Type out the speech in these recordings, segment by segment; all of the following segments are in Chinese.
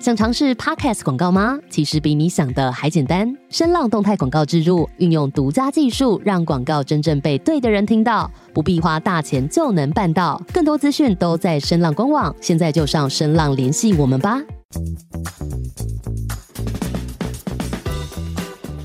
想尝试 Podcast 广告吗？其实比你想的还简单。声浪动态广告植入，运用独家技术，让广告真正被对的人听到，不必花大钱就能办到。更多资讯都在声浪官网，现在就上声浪联系我们吧。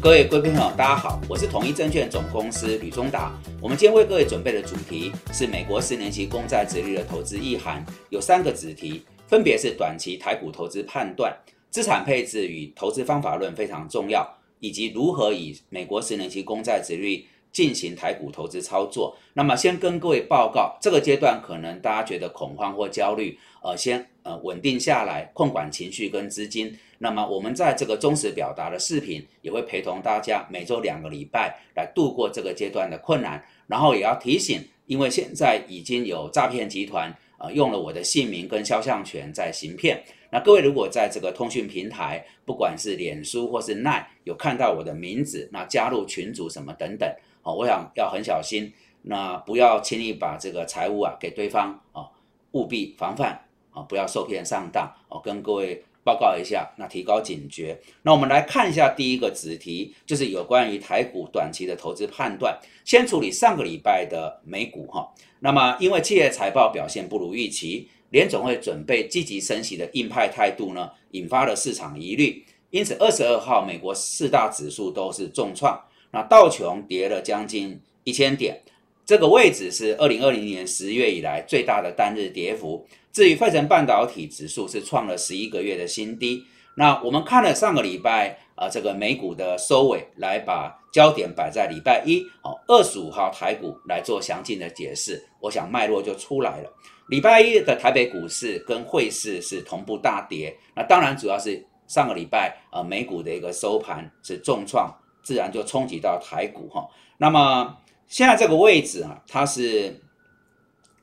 各位贵宾朋友，大家好，我是统一证券总公司吕忠达。我们今天为各位准备的主题是美国十年期公债殖率的投资意涵，有三个子题。分别是短期台股投资判断、资产配置与投资方法论非常重要，以及如何以美国十年期公债殖率进行台股投资操作。那么，先跟各位报告，这个阶段可能大家觉得恐慌或焦虑，呃，先呃稳定下来，控管情绪跟资金。那么，我们在这个忠实表达的视频也会陪同大家每周两个礼拜来度过这个阶段的困难，然后也要提醒，因为现在已经有诈骗集团。啊，用了我的姓名跟肖像权在行骗。那各位如果在这个通讯平台，不管是脸书或是奈，有看到我的名字，那加入群组什么等等，哦，我想要很小心，那不要轻易把这个财物啊给对方啊，务必防范啊，不要受骗上当哦，跟各位。报告一下，那提高警觉。那我们来看一下第一个子题，就是有关于台股短期的投资判断。先处理上个礼拜的美股哈。那么因为企业财报表现不如预期，联总会准备积极升息的硬派态度呢，引发了市场疑虑。因此二十二号美国四大指数都是重创，那道琼跌了将近一千点。这个位置是二零二零年十月以来最大的单日跌幅。至于费城半导体指数是创了十一个月的新低。那我们看了上个礼拜啊，这个美股的收尾，来把焦点摆在礼拜一哦，二十五号台股来做详尽的解释。我想脉络就出来了。礼拜一的台北股市跟汇市是同步大跌。那当然主要是上个礼拜啊美股的一个收盘是重创，自然就冲击到台股哈。那么。现在这个位置啊，它是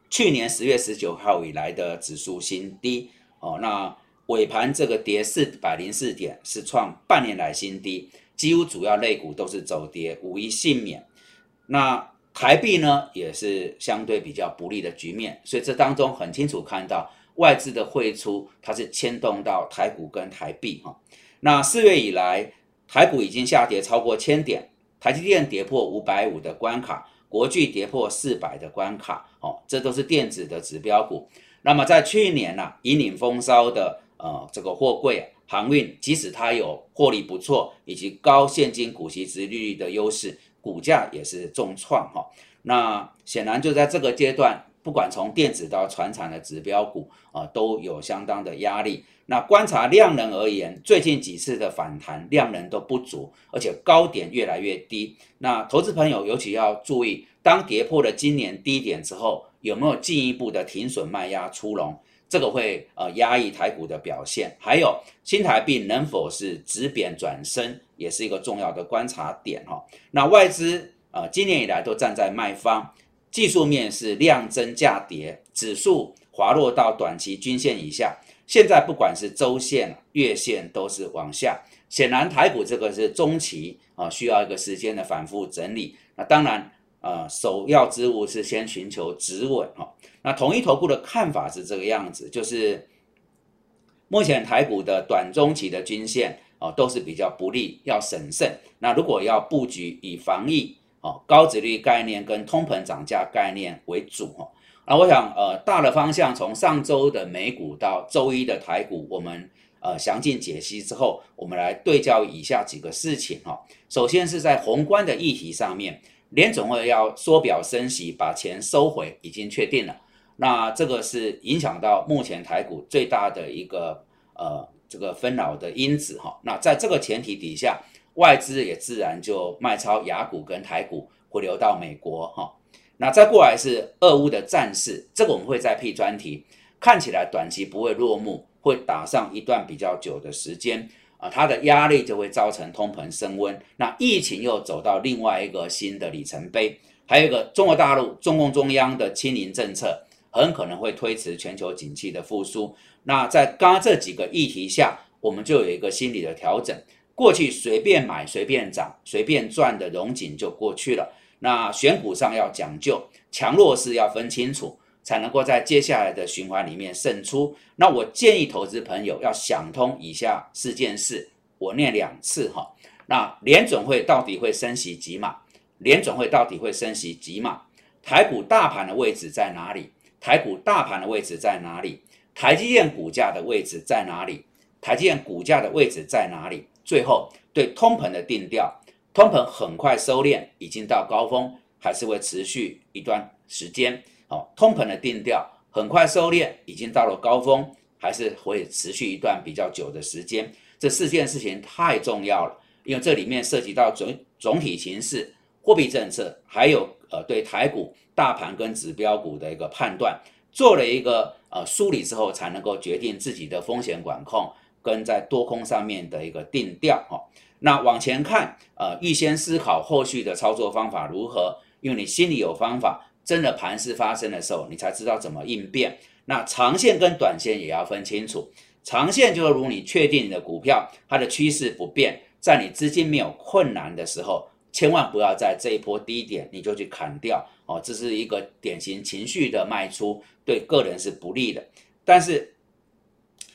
去年十月十九号以来的指数新低哦。那尾盘这个跌四百零四点，是创半年来新低，几乎主要类股都是走跌，无一幸免。那台币呢，也是相对比较不利的局面，所以这当中很清楚看到外资的汇出，它是牵动到台股跟台币哈。那四月以来，台股已经下跌超过千点。台积电跌破五百五的关卡，国巨跌破四百的关卡，哦，这都是电子的指标股。那么在去年呢，引领风骚的呃这个货柜航运，即使它有获利不错以及高现金股息值利率的优势，股价也是重创哈。那显然就在这个阶段。不管从电子到船产的指标股啊，都有相当的压力。那观察量能而言，最近几次的反弹量能都不足，而且高点越来越低。那投资朋友尤其要注意，当跌破了今年低点之后，有没有进一步的停损卖压出笼？这个会呃压抑台股的表现。还有新台币能否是止贬转升，也是一个重要的观察点哈。那外资呃今年以来都站在卖方。技术面是量增价跌，指数滑落到短期均线以下。现在不管是周线、月线都是往下。显然台股这个是中期啊，需要一个时间的反复整理。那当然，呃，首要之务是先寻求止稳哈。那统一投顾的看法是这个样子，就是目前台股的短中期的均线哦都是比较不利，要审慎。那如果要布局以防疫。哦，高值率概念跟通膨涨价概念为主哈，啊，我想呃大的方向从上周的美股到周一的台股，我们呃详尽解析之后，我们来对照以下几个事情哈。首先是在宏观的议题上面，联总会要缩表升息，把钱收回已经确定了，那这个是影响到目前台股最大的一个呃这个纷扰的因子哈。那在这个前提底下。外资也自然就卖超雅股跟台股回流到美国哈，那再过来是俄乌的战事，这个我们会再辟专题，看起来短期不会落幕，会打上一段比较久的时间啊，它的压力就会造成通膨升温，那疫情又走到另外一个新的里程碑，还有一个中国大陆中共中央的清零政策，很可能会推迟全球景气的复苏，那在刚刚这几个议题下，我们就有一个心理的调整。过去随便买随便涨随便赚的融景就过去了。那选股上要讲究，强弱势要分清楚。才能够在接下来的循环里面胜出。那我建议投资朋友要想通以下四件事，我念两次哈。那联准会到底会升息几码？联准会到底会升息几码？台股大盘的位置在哪里？台股大盘的位置在哪里？台积电股价的位置在哪里？台积电股价的位置在哪里？最后对通膨的定调，通膨很快收敛，已经到高峰，还是会持续一段时间？哦，通膨的定调很快收敛，已经到了高峰，还是会持续一段比较久的时间？这四件事情太重要了，因为这里面涉及到总总体形势、货币政策，还有呃对台股大盘跟指标股的一个判断，做了一个呃梳理之后，才能够决定自己的风险管控跟在多空上面的一个定调。哦，那往前看，呃，预先思考后续的操作方法如何，因为你心里有方法。真的盘势发生的时候，你才知道怎么应变。那长线跟短线也要分清楚。长线就是如你确定你的股票它的趋势不变，在你资金没有困难的时候，千万不要在这一波低点你就去砍掉哦，这是一个典型情绪的卖出，对个人是不利的。但是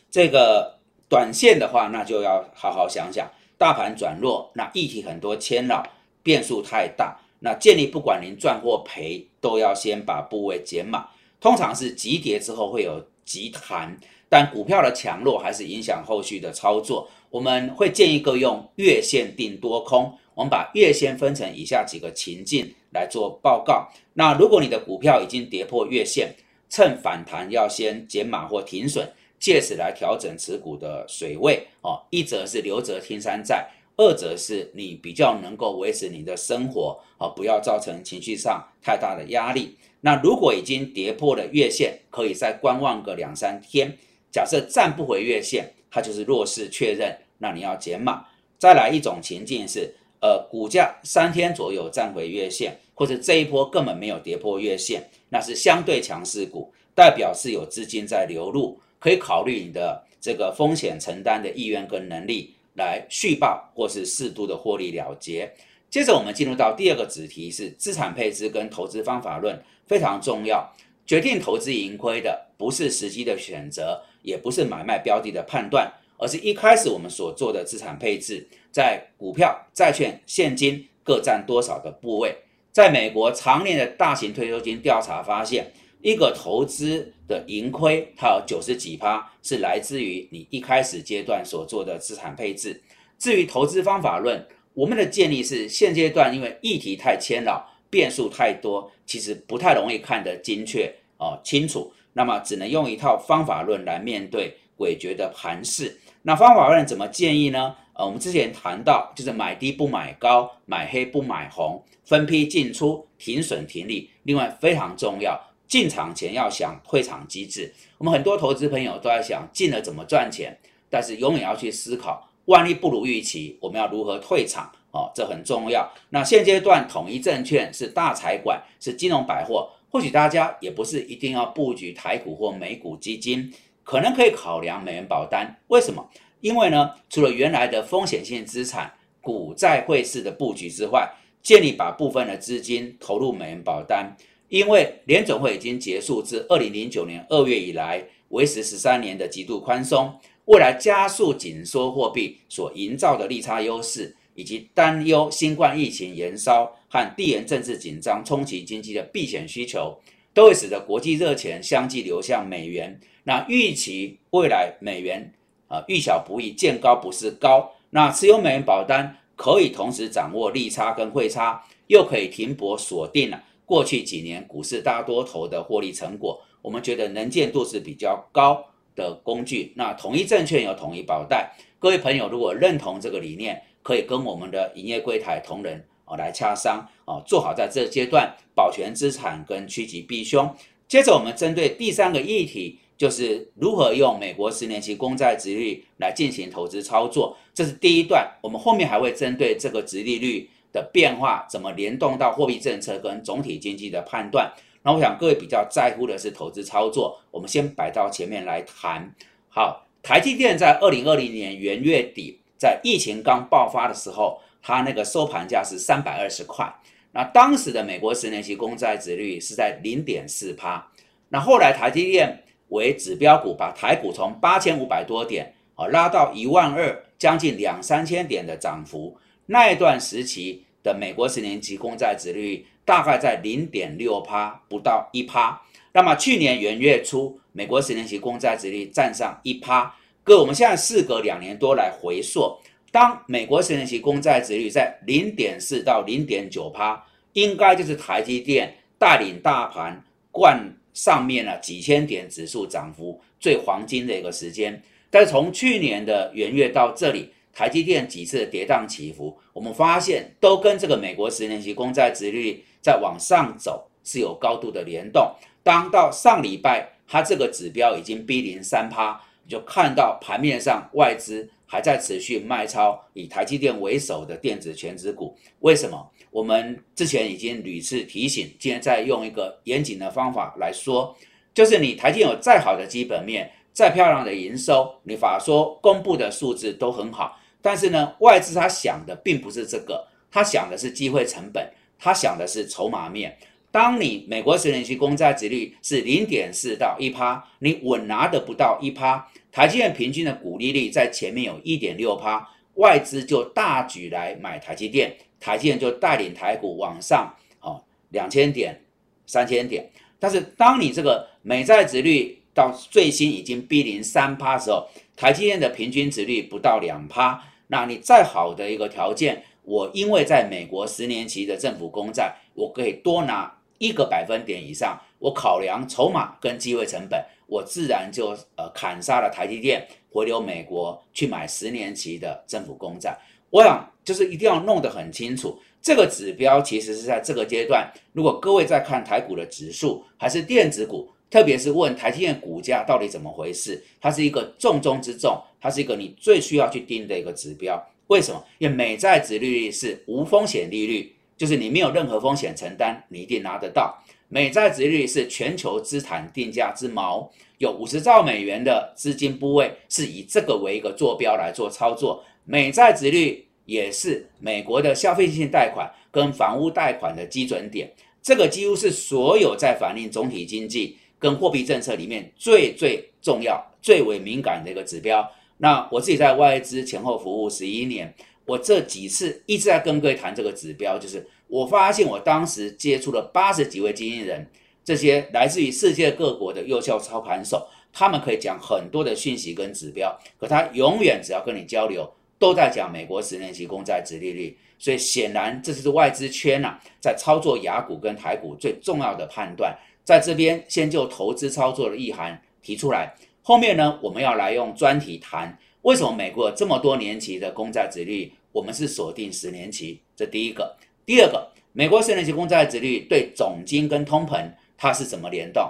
这个短线的话，那就要好好想想，大盘转弱，那议题很多牵扰，变数太大。那建议不管您赚或赔，都要先把部位减码。通常是急跌之后会有急弹，但股票的强弱还是影响后续的操作。我们会建议各用月线定多空。我们把月线分成以下几个情境来做报告。那如果你的股票已经跌破月线，趁反弹要先减码或停损，借此来调整持股的水位哦。一则是留则听山在。二则是你比较能够维持你的生活哦，不要造成情绪上太大的压力。那如果已经跌破了月线，可以再观望个两三天。假设站不回月线，它就是弱势确认，那你要减码。再来一种情境是，呃，股价三天左右站回月线，或者这一波根本没有跌破月线，那是相对强势股，代表是有资金在流入，可以考虑你的这个风险承担的意愿跟能力。来续报或是适度的获利了结。接着我们进入到第二个子题，是资产配置跟投资方法论非常重要。决定投资盈亏的不是时机的选择，也不是买卖标的的判断，而是一开始我们所做的资产配置，在股票、债券、现金各占多少的部位。在美国常年的大型退休金调查发现。一个投资的盈亏，它有九十几趴是来自于你一开始阶段所做的资产配置。至于投资方法论，我们的建议是，现阶段因为议题太牵扰，变数太多，其实不太容易看得精确哦清楚。那么只能用一套方法论来面对诡谲的盘势。那方法论怎么建议呢？呃，我们之前谈到，就是买低不买高，买黑不买红，分批进出，停损停利。另外非常重要。进场前要想退场机制，我们很多投资朋友都在想进了怎么赚钱，但是永远要去思考，万一不如预期，我们要如何退场哦，这很重要。那现阶段统一证券是大财管，是金融百货，或许大家也不是一定要布局台股或美股基金，可能可以考量美元保单。为什么？因为呢，除了原来的风险性资产股债汇市的布局之外，建议把部分的资金投入美元保单。因为联总会已经结束自二零零九年二月以来维持十三年的极度宽松，未来加速紧缩货币所营造的利差优势，以及担忧新冠疫情延烧和地缘政治紧张冲击经济的避险需求，都会使得国际热钱相继流向美元。那预期未来美元啊遇小不易，见高不是高。那持有美元保单可以同时掌握利差跟汇差，又可以停泊锁定了。过去几年股市大多头的获利成果，我们觉得能见度是比较高的工具。那统一证券有统一保代，各位朋友如果认同这个理念，可以跟我们的营业柜台同仁哦来洽商哦，做好在这阶段保全资产跟趋吉避凶。接着我们针对第三个议题，就是如何用美国十年期公债殖率来进行投资操作，这是第一段。我们后面还会针对这个殖利率。的变化怎么联动到货币政策跟总体经济的判断？那我想各位比较在乎的是投资操作，我们先摆到前面来谈。好，台积电在二零二零年元月底，在疫情刚爆发的时候，它那个收盘价是三百二十块。那当时的美国十年期公债值率是在零点四趴。那后来台积电为指标股，把台股从八千五百多点啊拉到一万二，将近两三千点的涨幅。那一段时期的美国十年期公债殖率大概在零点六趴，不到一趴。那么去年元月初，美国十年期公债殖率站上一趴。哥，我们现在事隔两年多来回溯，当美国十年期公债殖率在零点四到零点九趴，应该就是台积电带领大盘冠上面了几千点指数涨幅最黄金的一个时间。但是从去年的元月到这里，台积电几次的跌宕起伏，我们发现都跟这个美国十年期公债殖率在往上走是有高度的联动。当到上礼拜，它这个指标已经逼临三趴，你就看到盘面上外资还在持续卖超以台积电为首的电子全指股。为什么？我们之前已经屡次提醒，今天再用一个严谨的方法来说，就是你台积电有再好的基本面，再漂亮的营收，你法说公布的数字都很好。但是呢，外资他想的并不是这个，他想的是机会成本，他想的是筹码面。当你美国十年期公债殖率是零点四到一趴，你稳拿的不到一趴，台积电平均的股利率在前面有一点六趴，外资就大举来买台积电，台积电就带领台股往上，哦，两千点、三千点。但是当你这个美债殖率到最新已经逼临三趴的时候，台积电的平均值率不到两趴，那你再好的一个条件，我因为在美国十年期的政府公债，我可以多拿一个百分点以上，我考量筹码跟机会成本，我自然就呃砍杀了台积电，回流美国去买十年期的政府公债。我想就是一定要弄得很清楚，这个指标其实是在这个阶段，如果各位在看台股的指数还是电子股。特别是问台积电股价到底怎么回事，它是一个重中之重，它是一个你最需要去盯的一个指标。为什么？因为美债殖利率是无风险利率，就是你没有任何风险承担，你一定拿得到。美债殖利率是全球资产定价之锚，有五十兆美元的资金部位是以这个为一个坐标来做操作。美债殖率也是美国的消费性贷款跟房屋贷款的基准点，这个几乎是所有在反映总体经济。跟货币政策里面最最重要、最为敏感的一个指标。那我自己在外资前后服务十一年，我这几次一直在跟各位谈这个指标，就是我发现我当时接触了八十几位经纪人，这些来自于世界各国的优秀操盘手，他们可以讲很多的讯息跟指标，可他永远只要跟你交流，都在讲美国十年期公债殖利率。所以显然，这是外资圈呐，在操作雅股跟台股最重要的判断。在这边先就投资操作的意涵提出来，后面呢，我们要来用专题谈为什么美国这么多年期的公债殖率，我们是锁定十年期，这第一个。第二个，美国十年期公债殖率对总金跟通膨它是怎么联动？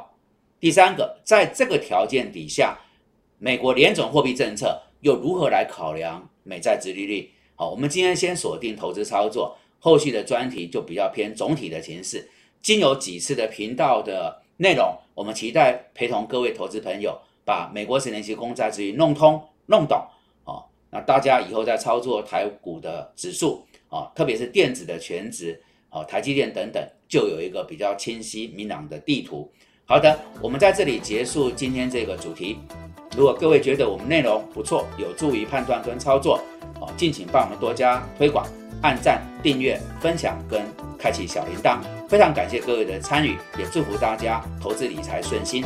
第三个，在这个条件底下，美国联总货币政策又如何来考量美债殖利率？好，我们今天先锁定投资操作，后续的专题就比较偏总体的形式。经有几次的频道的内容，我们期待陪同各位投资朋友把美国十年期公债之余弄通弄懂啊。那大家以后在操作台股的指数啊，特别是电子的全值啊，台积电等等，就有一个比较清晰明朗的地图。好的，我们在这里结束今天这个主题。如果各位觉得我们内容不错，有助于判断跟操作啊，敬请帮我们多加推广。按赞、订阅、分享跟开启小铃铛，非常感谢各位的参与，也祝福大家投资理财顺心。